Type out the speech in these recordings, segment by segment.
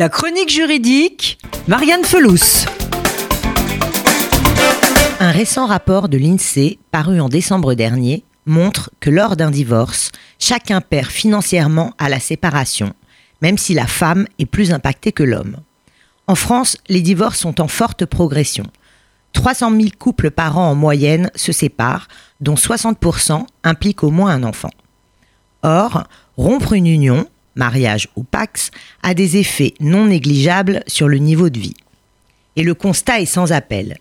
La chronique juridique, Marianne Felous. Un récent rapport de l'INSEE, paru en décembre dernier, montre que lors d'un divorce, chacun perd financièrement à la séparation, même si la femme est plus impactée que l'homme. En France, les divorces sont en forte progression. 300 000 couples par an en moyenne se séparent, dont 60% impliquent au moins un enfant. Or, rompre une union, mariage ou pax, a des effets non négligeables sur le niveau de vie. Et le constat est sans appel.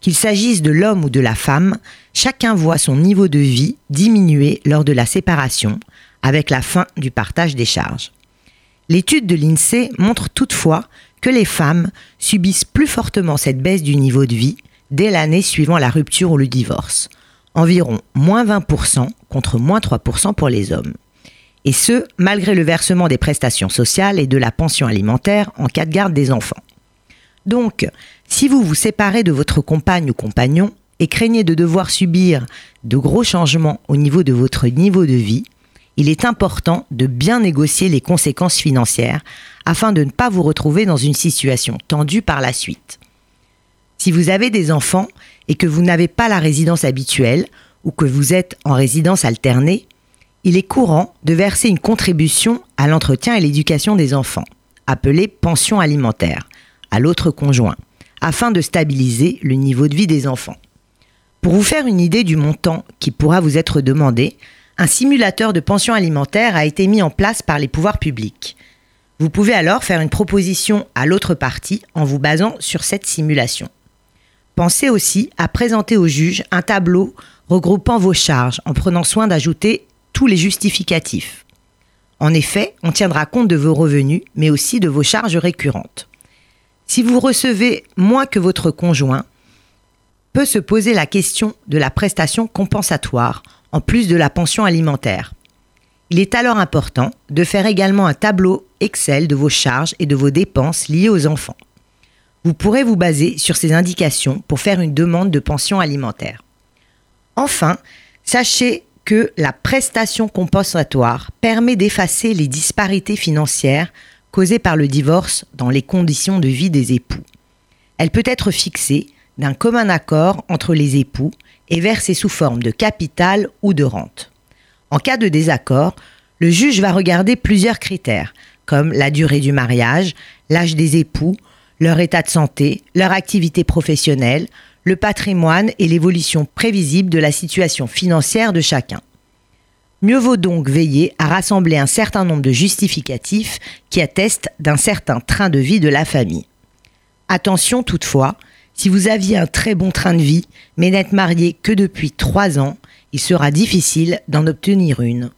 Qu'il s'agisse de l'homme ou de la femme, chacun voit son niveau de vie diminuer lors de la séparation, avec la fin du partage des charges. L'étude de l'INSEE montre toutefois que les femmes subissent plus fortement cette baisse du niveau de vie dès l'année suivant la rupture ou le divorce, environ moins 20% contre moins 3% pour les hommes et ce, malgré le versement des prestations sociales et de la pension alimentaire en cas de garde des enfants. Donc, si vous vous séparez de votre compagne ou compagnon et craignez de devoir subir de gros changements au niveau de votre niveau de vie, il est important de bien négocier les conséquences financières afin de ne pas vous retrouver dans une situation tendue par la suite. Si vous avez des enfants et que vous n'avez pas la résidence habituelle ou que vous êtes en résidence alternée, il est courant de verser une contribution à l'entretien et l'éducation des enfants, appelée pension alimentaire, à l'autre conjoint, afin de stabiliser le niveau de vie des enfants. Pour vous faire une idée du montant qui pourra vous être demandé, un simulateur de pension alimentaire a été mis en place par les pouvoirs publics. Vous pouvez alors faire une proposition à l'autre partie en vous basant sur cette simulation. Pensez aussi à présenter au juge un tableau regroupant vos charges en prenant soin d'ajouter les justificatifs. En effet, on tiendra compte de vos revenus, mais aussi de vos charges récurrentes. Si vous recevez moins que votre conjoint, peut se poser la question de la prestation compensatoire, en plus de la pension alimentaire. Il est alors important de faire également un tableau Excel de vos charges et de vos dépenses liées aux enfants. Vous pourrez vous baser sur ces indications pour faire une demande de pension alimentaire. Enfin, sachez que la prestation compensatoire permet d'effacer les disparités financières causées par le divorce dans les conditions de vie des époux. Elle peut être fixée d'un commun accord entre les époux et versée sous forme de capital ou de rente. En cas de désaccord, le juge va regarder plusieurs critères, comme la durée du mariage, l'âge des époux, leur état de santé, leur activité professionnelle, le patrimoine et l'évolution prévisible de la situation financière de chacun. Mieux vaut donc veiller à rassembler un certain nombre de justificatifs qui attestent d'un certain train de vie de la famille. Attention toutefois, si vous aviez un très bon train de vie, mais n'êtes marié que depuis trois ans, il sera difficile d'en obtenir une.